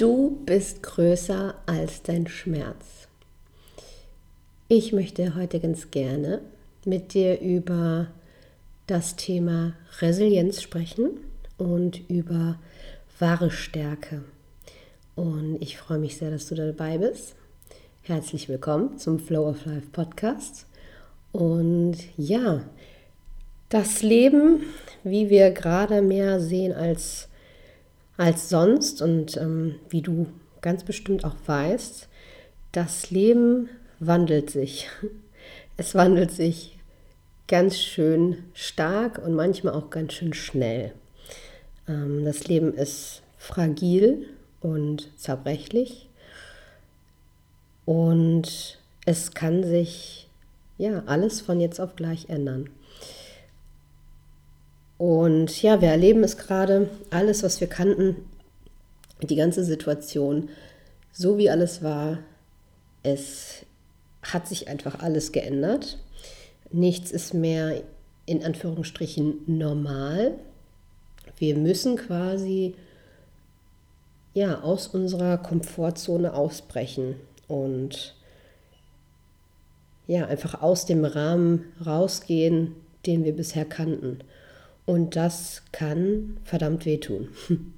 Du bist größer als dein Schmerz. Ich möchte heute ganz gerne mit dir über das Thema Resilienz sprechen und über wahre Stärke. Und ich freue mich sehr, dass du dabei bist. Herzlich willkommen zum Flow of Life Podcast. Und ja, das Leben, wie wir gerade mehr sehen als als sonst und ähm, wie du ganz bestimmt auch weißt, das Leben wandelt sich. Es wandelt sich ganz schön stark und manchmal auch ganz schön schnell. Ähm, das Leben ist fragil und zerbrechlich und es kann sich ja alles von jetzt auf gleich ändern. Und ja, wir erleben es gerade, alles, was wir kannten, die ganze Situation, so wie alles war, es hat sich einfach alles geändert. Nichts ist mehr in Anführungsstrichen normal. Wir müssen quasi ja aus unserer Komfortzone ausbrechen und ja einfach aus dem Rahmen rausgehen, den wir bisher kannten. Und das kann verdammt wehtun.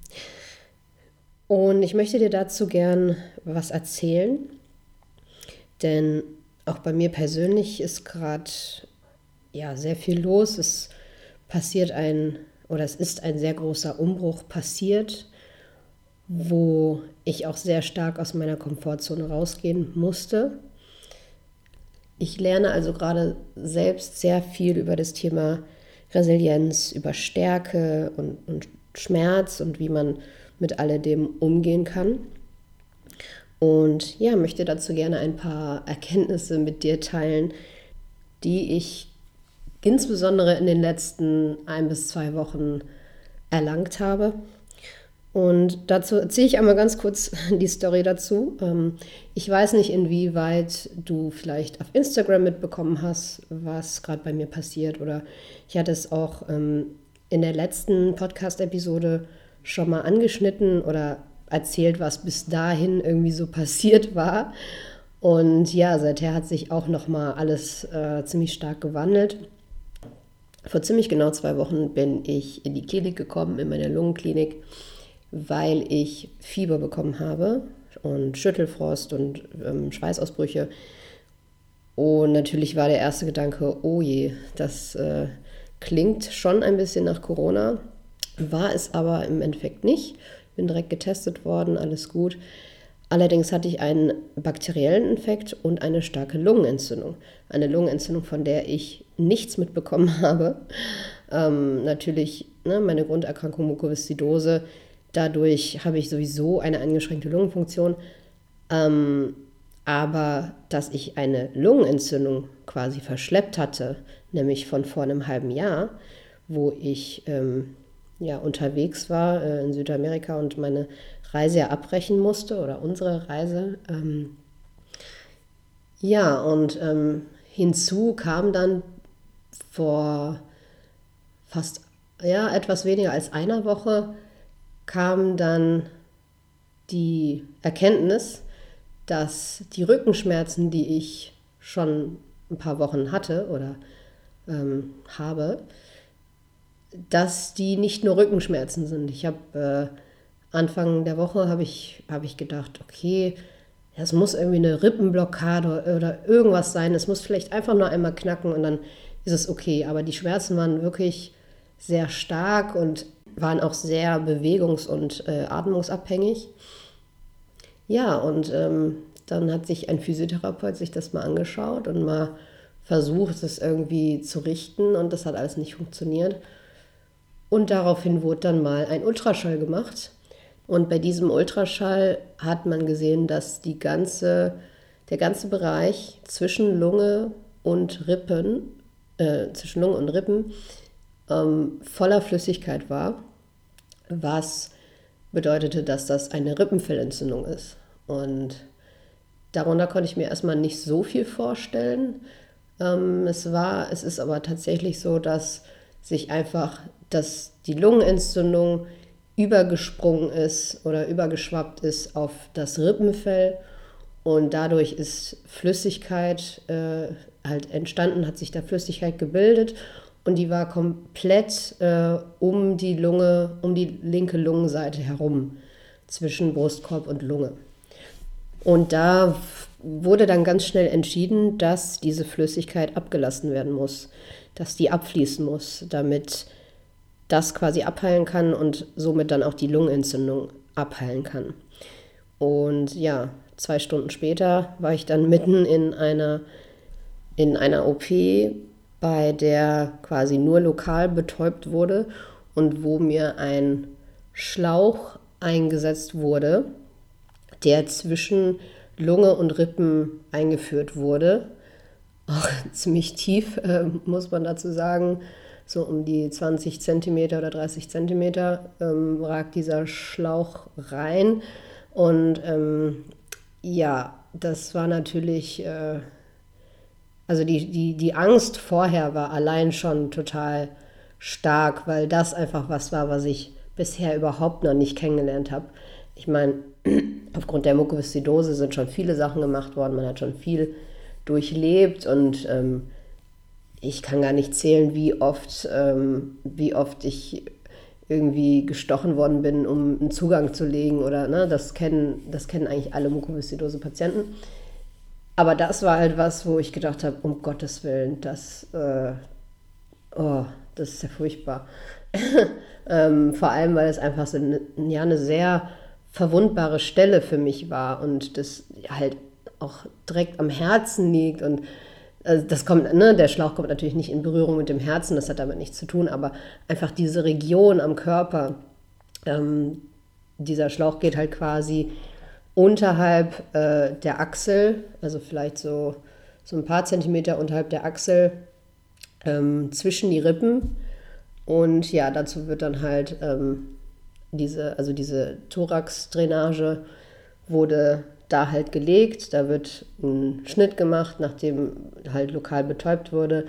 Und ich möchte dir dazu gern was erzählen, denn auch bei mir persönlich ist gerade ja sehr viel los. Es passiert ein oder es ist ein sehr großer Umbruch passiert, wo ich auch sehr stark aus meiner Komfortzone rausgehen musste. Ich lerne also gerade selbst sehr viel über das Thema Resilienz, über Stärke und, und Schmerz und wie man mit alledem umgehen kann. Und ja, möchte dazu gerne ein paar Erkenntnisse mit dir teilen, die ich insbesondere in den letzten ein bis zwei Wochen erlangt habe und dazu erzähle ich einmal ganz kurz die Story dazu. Ähm, ich weiß nicht, inwieweit du vielleicht auf Instagram mitbekommen hast, was gerade bei mir passiert. Oder ich hatte es auch ähm, in der letzten Podcast-Episode schon mal angeschnitten oder erzählt, was bis dahin irgendwie so passiert war. Und ja, seither hat sich auch noch mal alles äh, ziemlich stark gewandelt. Vor ziemlich genau zwei Wochen bin ich in die Klinik gekommen, in meine Lungenklinik weil ich Fieber bekommen habe und Schüttelfrost und ähm, Schweißausbrüche. Und natürlich war der erste Gedanke, oh je, das äh, klingt schon ein bisschen nach Corona, war es aber im Endeffekt nicht. Bin direkt getestet worden, alles gut. Allerdings hatte ich einen bakteriellen Infekt und eine starke Lungenentzündung. Eine Lungenentzündung, von der ich nichts mitbekommen habe. Ähm, natürlich ne, meine Grunderkrankung Mukoviszidose Dadurch habe ich sowieso eine eingeschränkte Lungenfunktion. Ähm, aber dass ich eine Lungenentzündung quasi verschleppt hatte, nämlich von vor einem halben Jahr, wo ich ähm, ja unterwegs war äh, in Südamerika und meine Reise ja abbrechen musste oder unsere Reise. Ähm, ja, und ähm, hinzu kam dann vor fast ja, etwas weniger als einer Woche kam dann die Erkenntnis, dass die Rückenschmerzen, die ich schon ein paar Wochen hatte oder ähm, habe, dass die nicht nur Rückenschmerzen sind. Ich habe äh, Anfang der Woche habe ich, hab ich gedacht, okay, es muss irgendwie eine Rippenblockade oder irgendwas sein. Es muss vielleicht einfach nur einmal knacken und dann ist es okay. Aber die Schmerzen waren wirklich sehr stark und waren auch sehr bewegungs- und äh, atmungsabhängig. Ja, und ähm, dann hat sich ein Physiotherapeut sich das mal angeschaut und mal versucht, es irgendwie zu richten und das hat alles nicht funktioniert. Und daraufhin wurde dann mal ein Ultraschall gemacht. Und bei diesem Ultraschall hat man gesehen, dass die ganze, der ganze Bereich zwischen Lunge und Rippen, äh, zwischen Lunge und Rippen, ähm, voller Flüssigkeit war, was bedeutete, dass das eine Rippenfellentzündung ist. Und darunter konnte ich mir erstmal nicht so viel vorstellen. Ähm, es war, es ist aber tatsächlich so, dass sich einfach, dass die Lungenentzündung übergesprungen ist oder übergeschwappt ist auf das Rippenfell und dadurch ist Flüssigkeit äh, halt entstanden, hat sich da Flüssigkeit gebildet und die war komplett äh, um die Lunge, um die linke Lungenseite herum, zwischen Brustkorb und Lunge. Und da wurde dann ganz schnell entschieden, dass diese Flüssigkeit abgelassen werden muss, dass die abfließen muss, damit das quasi abheilen kann und somit dann auch die Lungenentzündung abheilen kann. Und ja, zwei Stunden später war ich dann mitten in einer, in einer OP, bei der quasi nur lokal betäubt wurde und wo mir ein Schlauch eingesetzt wurde, der zwischen Lunge und Rippen eingeführt wurde. Auch ziemlich tief, äh, muss man dazu sagen so um die 20 Zentimeter oder 30 Zentimeter ähm, ragt dieser Schlauch rein. Und ähm, ja, das war natürlich, äh, also die, die, die Angst vorher war allein schon total stark, weil das einfach was war, was ich bisher überhaupt noch nicht kennengelernt habe. Ich meine, aufgrund der Mukoviszidose sind schon viele Sachen gemacht worden, man hat schon viel durchlebt und ähm, ich kann gar nicht zählen, wie oft, ähm, wie oft ich irgendwie gestochen worden bin, um einen Zugang zu legen oder ne, das kennen, das kennen eigentlich alle mukoviszidose Patienten. Aber das war halt was, wo ich gedacht habe, um Gottes Willen, das, äh, oh, das ist ja furchtbar. ähm, vor allem, weil es einfach so eine, ja, eine sehr verwundbare Stelle für mich war und das halt auch direkt am Herzen liegt und also das kommt, ne, der Schlauch kommt natürlich nicht in Berührung mit dem Herzen, das hat damit nichts zu tun, aber einfach diese Region am Körper, ähm, dieser Schlauch geht halt quasi unterhalb äh, der Achsel, also vielleicht so, so ein paar Zentimeter unterhalb der Achsel, ähm, zwischen die Rippen. Und ja, dazu wird dann halt ähm, diese, also diese Thorax-Drainage wurde da halt gelegt. Da wird ein Schnitt gemacht, nachdem halt lokal betäubt wurde.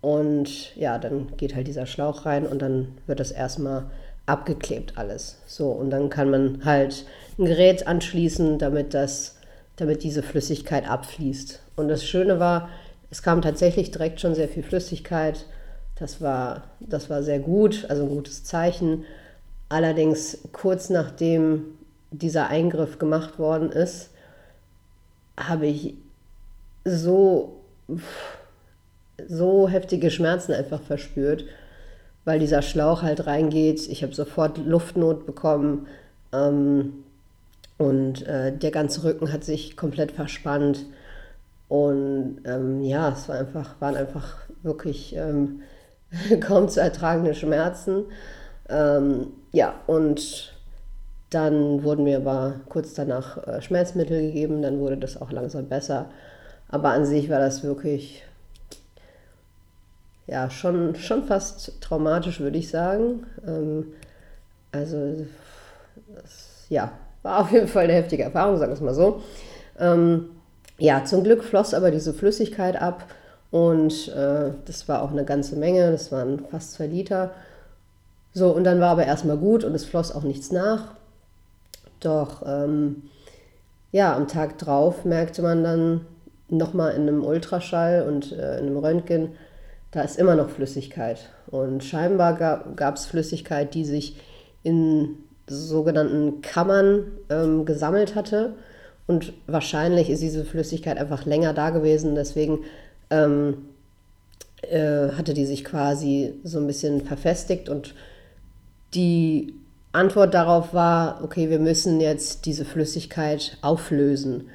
Und ja, dann geht halt dieser Schlauch rein und dann wird das erstmal abgeklebt alles. So, und dann kann man halt ein Gerät anschließen, damit das, damit diese Flüssigkeit abfließt. Und das Schöne war, es kam tatsächlich direkt schon sehr viel Flüssigkeit. Das war, das war sehr gut, also ein gutes Zeichen. Allerdings kurz nachdem dieser Eingriff gemacht worden ist, habe ich so, so heftige Schmerzen einfach verspürt, weil dieser Schlauch halt reingeht. Ich habe sofort Luftnot bekommen ähm, und äh, der ganze Rücken hat sich komplett verspannt. Und ähm, ja, es war einfach, waren einfach wirklich ähm, kaum zu ertragende Schmerzen. Ähm, ja, und dann wurden mir aber kurz danach äh, Schmerzmittel gegeben, dann wurde das auch langsam besser. Aber an sich war das wirklich ja schon, schon fast traumatisch, würde ich sagen. Ähm, also das, ja, war auf jeden Fall eine heftige Erfahrung, sagen wir es mal so. Ähm, ja, zum Glück floss aber diese Flüssigkeit ab und äh, das war auch eine ganze Menge, das waren fast zwei Liter. So, und dann war aber erstmal gut und es floss auch nichts nach. Doch ähm, ja, am Tag drauf merkte man dann nochmal in einem Ultraschall und äh, in einem Röntgen, da ist immer noch Flüssigkeit. Und scheinbar gab es Flüssigkeit, die sich in sogenannten Kammern ähm, gesammelt hatte. Und wahrscheinlich ist diese Flüssigkeit einfach länger da gewesen. Deswegen ähm, äh, hatte die sich quasi so ein bisschen verfestigt und die Antwort darauf war, okay, wir müssen jetzt diese Flüssigkeit auflösen.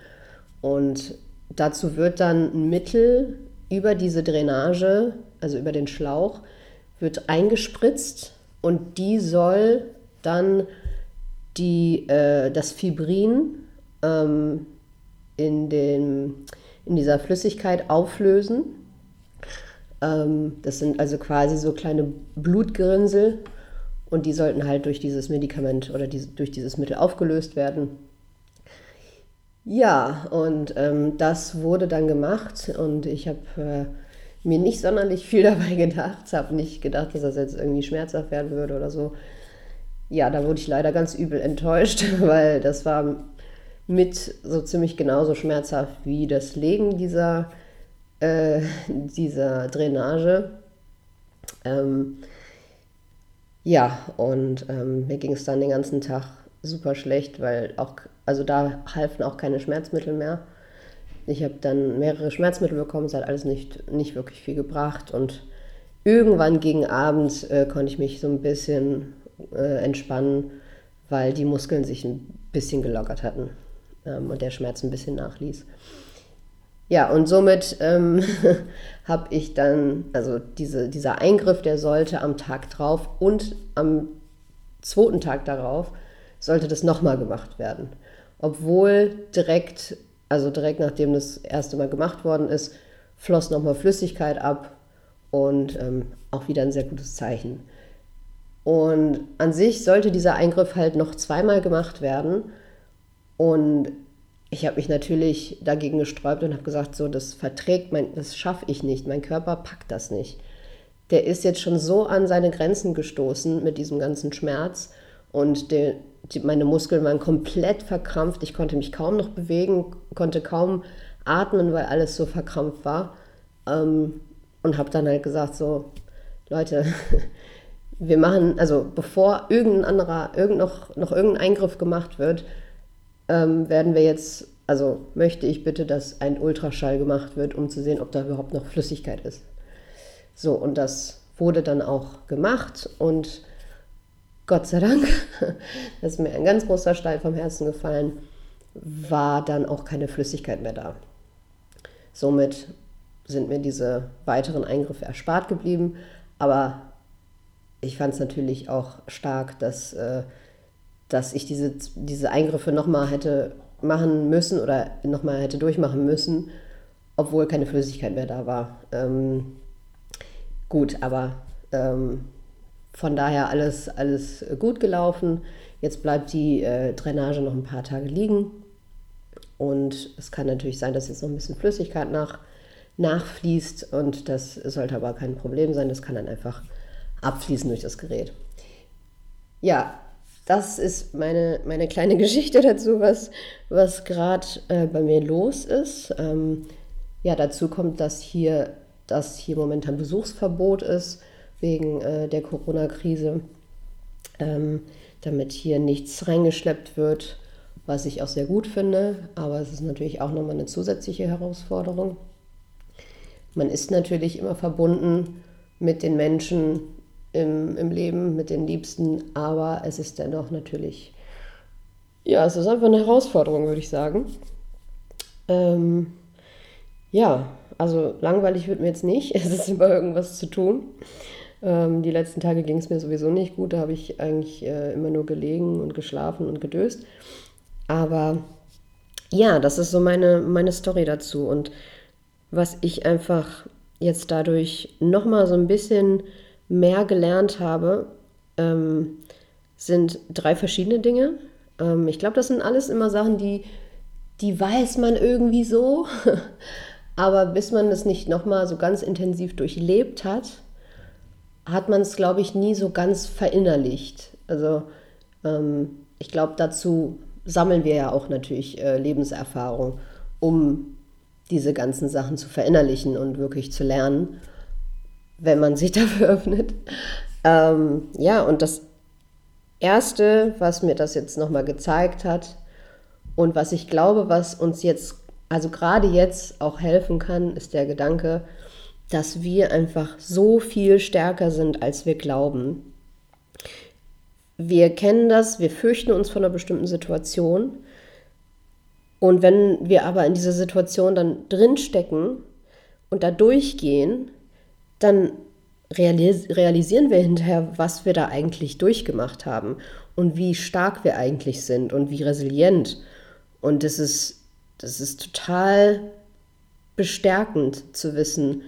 Und dazu wird dann ein Mittel über diese Drainage, also über den Schlauch, wird eingespritzt und die soll dann die, äh, das Fibrin ähm, in, den, in dieser Flüssigkeit auflösen. Ähm, das sind also quasi so kleine Blutgerinnsel, und die sollten halt durch dieses Medikament oder diese, durch dieses Mittel aufgelöst werden. Ja, und ähm, das wurde dann gemacht und ich habe äh, mir nicht sonderlich viel dabei gedacht, habe nicht gedacht, dass das jetzt irgendwie schmerzhaft werden würde oder so. Ja, da wurde ich leider ganz übel enttäuscht, weil das war mit so ziemlich genauso schmerzhaft wie das Legen dieser, äh, dieser Drainage. Ähm, ja, und ähm, mir ging es dann den ganzen Tag super schlecht, weil auch, also da halfen auch keine Schmerzmittel mehr. Ich habe dann mehrere Schmerzmittel bekommen, es hat alles nicht, nicht wirklich viel gebracht und irgendwann gegen Abend äh, konnte ich mich so ein bisschen äh, entspannen, weil die Muskeln sich ein bisschen gelockert hatten ähm, und der Schmerz ein bisschen nachließ. Ja, und somit ähm, habe ich dann, also diese, dieser Eingriff, der sollte am Tag drauf und am zweiten Tag darauf sollte das nochmal gemacht werden. Obwohl direkt, also direkt nachdem das erste Mal gemacht worden ist, floss nochmal Flüssigkeit ab und ähm, auch wieder ein sehr gutes Zeichen. Und an sich sollte dieser Eingriff halt noch zweimal gemacht werden. Und ich habe mich natürlich dagegen gesträubt und habe gesagt, so, das verträgt mein, das schaffe ich nicht, mein Körper packt das nicht. Der ist jetzt schon so an seine Grenzen gestoßen mit diesem ganzen Schmerz und der, die, meine Muskeln waren komplett verkrampft. Ich konnte mich kaum noch bewegen, konnte kaum atmen, weil alles so verkrampft war. Ähm, und habe dann halt gesagt, so, Leute, wir machen, also bevor irgendein anderer, irgend noch, noch irgendein Eingriff gemacht wird, ähm, werden wir jetzt, also möchte ich bitte, dass ein Ultraschall gemacht wird, um zu sehen, ob da überhaupt noch Flüssigkeit ist. So, und das wurde dann auch gemacht und Gott sei Dank, das ist mir ein ganz großer Stein vom Herzen gefallen, war dann auch keine Flüssigkeit mehr da. Somit sind mir diese weiteren Eingriffe erspart geblieben, aber ich fand es natürlich auch stark, dass äh, dass ich diese, diese Eingriffe nochmal hätte machen müssen oder nochmal hätte durchmachen müssen, obwohl keine Flüssigkeit mehr da war. Ähm, gut, aber ähm, von daher alles, alles gut gelaufen. Jetzt bleibt die äh, Drainage noch ein paar Tage liegen. Und es kann natürlich sein, dass jetzt noch ein bisschen Flüssigkeit nach, nachfließt. Und das sollte aber kein Problem sein. Das kann dann einfach abfließen durch das Gerät. Ja, das ist meine, meine kleine Geschichte dazu, was, was gerade äh, bei mir los ist. Ähm, ja, dazu kommt, dass hier, dass hier momentan Besuchsverbot ist wegen äh, der Corona-Krise, ähm, damit hier nichts reingeschleppt wird, was ich auch sehr gut finde. Aber es ist natürlich auch nochmal eine zusätzliche Herausforderung. Man ist natürlich immer verbunden mit den Menschen, im, im Leben mit den Liebsten, aber es ist dennoch natürlich, ja, es ist einfach eine Herausforderung, würde ich sagen. Ähm, ja, also langweilig wird mir jetzt nicht, es ist immer irgendwas zu tun. Ähm, die letzten Tage ging es mir sowieso nicht gut, da habe ich eigentlich äh, immer nur gelegen und geschlafen und gedöst. Aber ja, das ist so meine, meine Story dazu und was ich einfach jetzt dadurch nochmal so ein bisschen mehr gelernt habe, ähm, sind drei verschiedene Dinge. Ähm, ich glaube, das sind alles immer Sachen, die, die weiß man irgendwie so. Aber bis man das nicht nochmal so ganz intensiv durchlebt hat, hat man es, glaube ich, nie so ganz verinnerlicht. Also ähm, ich glaube, dazu sammeln wir ja auch natürlich äh, Lebenserfahrung, um diese ganzen Sachen zu verinnerlichen und wirklich zu lernen wenn man sich dafür öffnet. Ähm, ja, und das Erste, was mir das jetzt nochmal gezeigt hat und was ich glaube, was uns jetzt, also gerade jetzt auch helfen kann, ist der Gedanke, dass wir einfach so viel stärker sind, als wir glauben. Wir kennen das, wir fürchten uns vor einer bestimmten Situation. Und wenn wir aber in dieser Situation dann drinstecken und da durchgehen, dann realis realisieren wir hinterher, was wir da eigentlich durchgemacht haben und wie stark wir eigentlich sind und wie resilient. Und das ist, das ist total bestärkend zu wissen,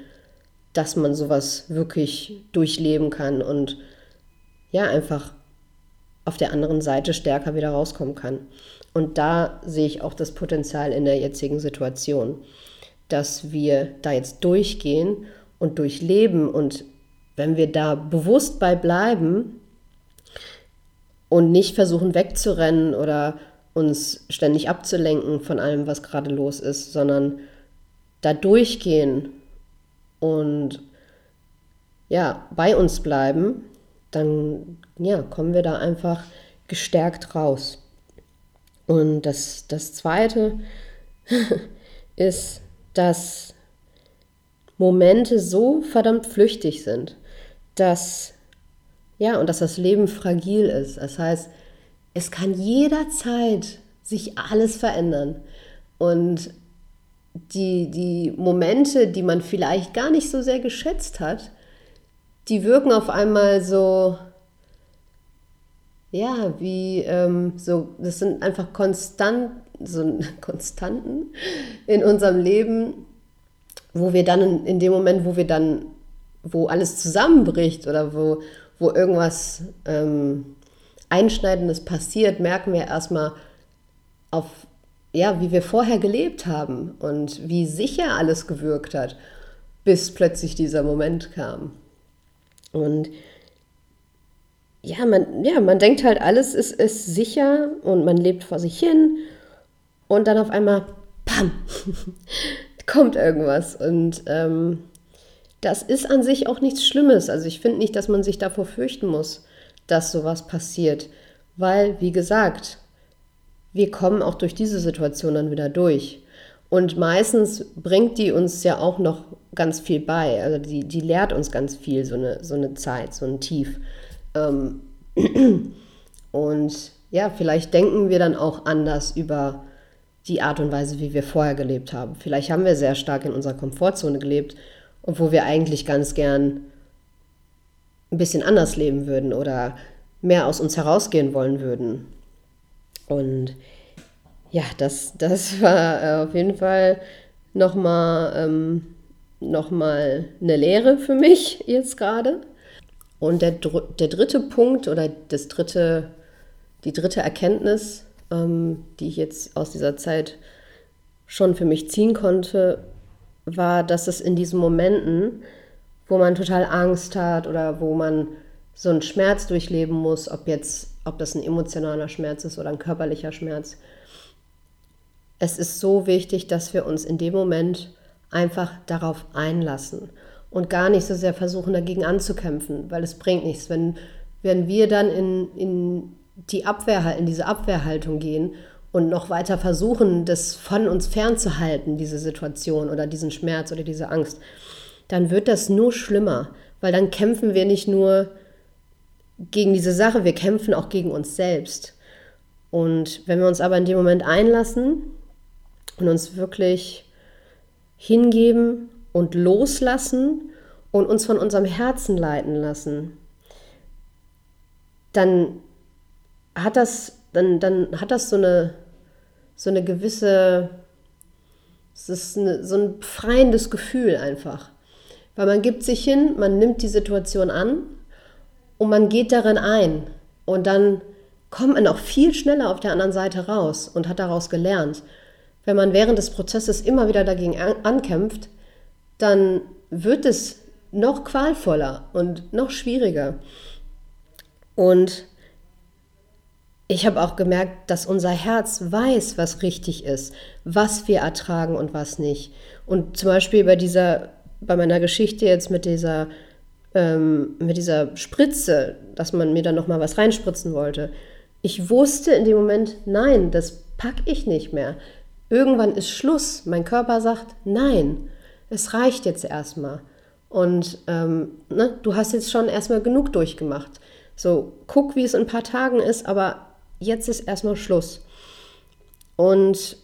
dass man sowas wirklich durchleben kann und ja, einfach auf der anderen Seite stärker wieder rauskommen kann. Und da sehe ich auch das Potenzial in der jetzigen Situation, dass wir da jetzt durchgehen und durchleben und wenn wir da bewusst bei bleiben und nicht versuchen wegzurennen oder uns ständig abzulenken von allem, was gerade los ist, sondern da durchgehen und ja, bei uns bleiben, dann ja, kommen wir da einfach gestärkt raus. Und das, das Zweite ist, dass Momente so verdammt flüchtig sind, dass ja, und dass das Leben fragil ist. Das heißt, es kann jederzeit sich alles verändern. Und die, die Momente, die man vielleicht gar nicht so sehr geschätzt hat, die wirken auf einmal so, ja, wie ähm, so, das sind einfach konstant, so Konstanten in unserem Leben, wo wir dann in, in dem Moment, wo wir dann, wo alles zusammenbricht oder wo, wo irgendwas ähm, Einschneidendes passiert, merken wir erstmal auf, ja, wie wir vorher gelebt haben und wie sicher alles gewirkt hat, bis plötzlich dieser Moment kam. Und ja, man, ja, man denkt halt, alles ist, ist sicher und man lebt vor sich hin und dann auf einmal, pam, kommt irgendwas. Und ähm, das ist an sich auch nichts Schlimmes. Also ich finde nicht, dass man sich davor fürchten muss, dass sowas passiert. Weil, wie gesagt, wir kommen auch durch diese Situation dann wieder durch. Und meistens bringt die uns ja auch noch ganz viel bei. Also die, die lehrt uns ganz viel, so eine, so eine Zeit, so ein Tief. Ähm, und ja, vielleicht denken wir dann auch anders über die Art und Weise, wie wir vorher gelebt haben. Vielleicht haben wir sehr stark in unserer Komfortzone gelebt, obwohl wir eigentlich ganz gern ein bisschen anders leben würden oder mehr aus uns herausgehen wollen würden. Und ja, das, das war äh, auf jeden Fall nochmal ähm, noch eine Lehre für mich jetzt gerade. Und der, der dritte Punkt oder das dritte, die dritte Erkenntnis, ähm, die ich jetzt aus dieser Zeit schon für mich ziehen konnte, war, dass es in diesen Momenten, wo man total Angst hat oder wo man so einen Schmerz durchleben muss, ob jetzt, ob das ein emotionaler Schmerz ist oder ein körperlicher Schmerz, es ist so wichtig, dass wir uns in dem Moment einfach darauf einlassen und gar nicht so sehr versuchen, dagegen anzukämpfen, weil es bringt nichts. Wenn, wenn wir dann in, in, die Abwehr, in diese Abwehrhaltung gehen und noch weiter versuchen, das von uns fernzuhalten, diese Situation oder diesen Schmerz oder diese Angst, dann wird das nur schlimmer, weil dann kämpfen wir nicht nur gegen diese Sache, wir kämpfen auch gegen uns selbst. Und wenn wir uns aber in dem Moment einlassen und uns wirklich hingeben und loslassen und uns von unserem Herzen leiten lassen, dann hat das, dann, dann hat das so eine, so eine gewisse, es ist eine, so ein befreiendes Gefühl einfach. Weil man gibt sich hin, man nimmt die Situation an und man geht darin ein. Und dann kommt man auch viel schneller auf der anderen Seite raus und hat daraus gelernt wenn man während des Prozesses immer wieder dagegen ankämpft, dann wird es noch qualvoller und noch schwieriger. Und ich habe auch gemerkt, dass unser Herz weiß, was richtig ist, was wir ertragen und was nicht. Und zum Beispiel bei dieser, bei meiner Geschichte jetzt mit dieser, ähm, mit dieser Spritze, dass man mir dann noch mal was reinspritzen wollte. Ich wusste in dem Moment, nein, das packe ich nicht mehr. Irgendwann ist Schluss. Mein Körper sagt, nein, es reicht jetzt erstmal. Und ähm, ne, du hast jetzt schon erstmal genug durchgemacht. So, guck, wie es in ein paar Tagen ist, aber jetzt ist erstmal Schluss. Und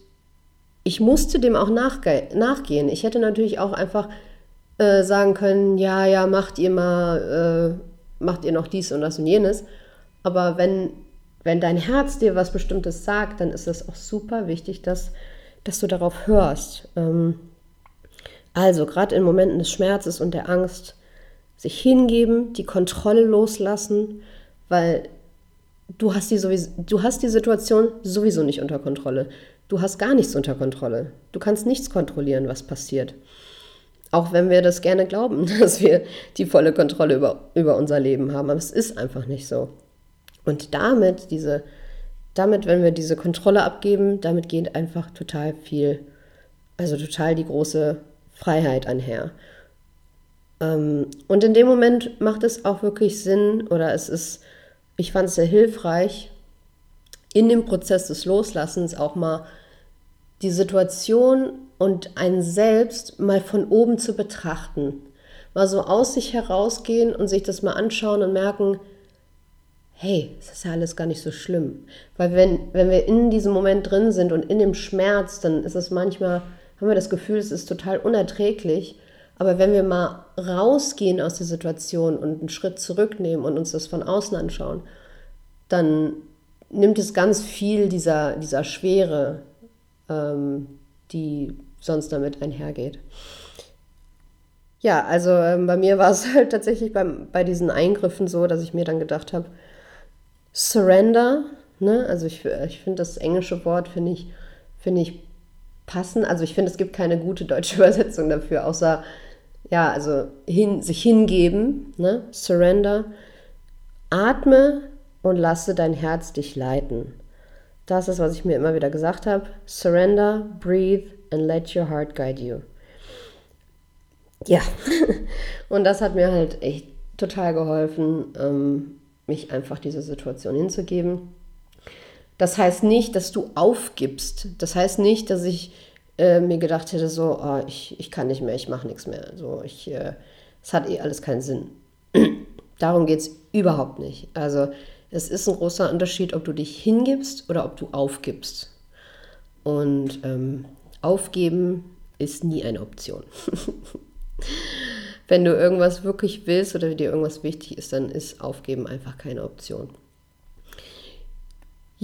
ich musste dem auch nachge nachgehen. Ich hätte natürlich auch einfach äh, sagen können, ja, ja, macht ihr mal, äh, macht ihr noch dies und das und jenes. Aber wenn, wenn dein Herz dir was Bestimmtes sagt, dann ist es auch super wichtig, dass dass du darauf hörst. Ähm, also gerade in Momenten des Schmerzes und der Angst sich hingeben, die Kontrolle loslassen, weil du hast die, sowieso, du hast die Situation sowieso nicht unter Kontrolle. Du hast gar nichts unter Kontrolle. Du kannst nichts kontrollieren, was passiert. Auch wenn wir das gerne glauben, dass wir die volle Kontrolle über, über unser Leben haben. Aber es ist einfach nicht so. Und damit, diese, damit, wenn wir diese Kontrolle abgeben, damit geht einfach total viel, also total die große Freiheit einher. Ähm, und in dem Moment macht es auch wirklich Sinn oder es ist, ich fand es sehr hilfreich, in dem Prozess des Loslassens auch mal die Situation und ein Selbst mal von oben zu betrachten. Mal so aus sich herausgehen und sich das mal anschauen und merken, hey, es ist ja alles gar nicht so schlimm. Weil wenn, wenn wir in diesem Moment drin sind und in dem Schmerz, dann ist es manchmal, haben wir das Gefühl, es ist total unerträglich. Aber wenn wir mal rausgehen aus der Situation und einen Schritt zurücknehmen und uns das von außen anschauen, dann nimmt es ganz viel dieser, dieser Schwere, ähm, die sonst damit einhergeht. Ja, also ähm, bei mir war es halt tatsächlich beim, bei diesen Eingriffen so, dass ich mir dann gedacht habe, Surrender, ne? also ich, ich finde das englische Wort, finde ich, find ich passend. Also ich finde, es gibt keine gute deutsche Übersetzung dafür, außer, ja, also hin, sich hingeben, ne? Surrender. Atme und lasse dein Herz dich leiten. Das ist, was ich mir immer wieder gesagt habe. Surrender, breathe and let your heart guide you. Ja, und das hat mir halt echt total geholfen, ähm, mich einfach dieser Situation hinzugeben. Das heißt nicht, dass du aufgibst. Das heißt nicht, dass ich äh, mir gedacht hätte, so, oh, ich, ich kann nicht mehr, ich mache nichts mehr. So, ich, äh, es hat eh alles keinen Sinn. Darum geht es überhaupt nicht. Also es ist ein großer Unterschied, ob du dich hingibst oder ob du aufgibst. Und ähm, aufgeben ist nie eine Option. Wenn du irgendwas wirklich willst oder dir irgendwas wichtig ist, dann ist Aufgeben einfach keine Option.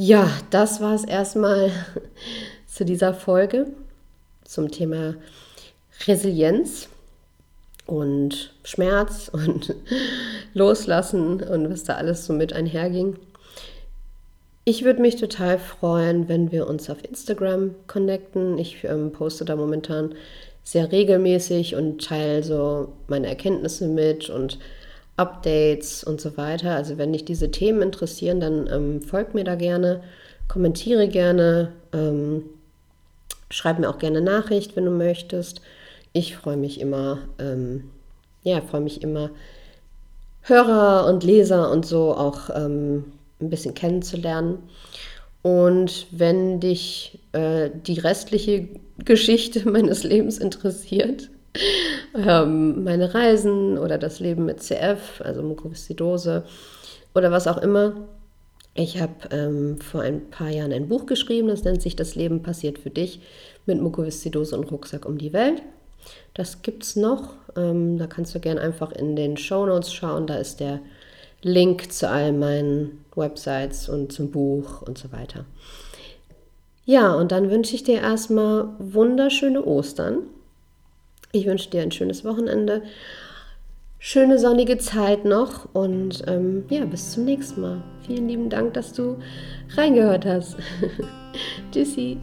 Ja, das war es erstmal zu dieser Folge zum Thema Resilienz und Schmerz und Loslassen und was da alles so mit einherging. Ich würde mich total freuen, wenn wir uns auf Instagram connecten. Ich ähm, poste da momentan sehr regelmäßig und teile so meine Erkenntnisse mit und Updates und so weiter. Also wenn dich diese Themen interessieren, dann ähm, folgt mir da gerne, kommentiere gerne, ähm, schreib mir auch gerne Nachricht, wenn du möchtest. Ich freue mich immer, ähm, ja, freue mich immer, Hörer und Leser und so auch ähm, ein bisschen kennenzulernen. Und wenn dich äh, die restliche Geschichte meines Lebens interessiert, ähm, meine Reisen oder das Leben mit CF, also Mukoviszidose oder was auch immer, ich habe ähm, vor ein paar Jahren ein Buch geschrieben, das nennt sich Das Leben passiert für dich mit Mukoviszidose und Rucksack um die Welt. Das gibt es noch. Ähm, da kannst du gerne einfach in den Show Notes schauen. Da ist der Link zu all meinen Websites und zum Buch und so weiter. Ja, und dann wünsche ich dir erstmal wunderschöne Ostern. Ich wünsche dir ein schönes Wochenende, schöne sonnige Zeit noch und ähm, ja, bis zum nächsten Mal. Vielen lieben Dank, dass du reingehört hast. Tschüssi.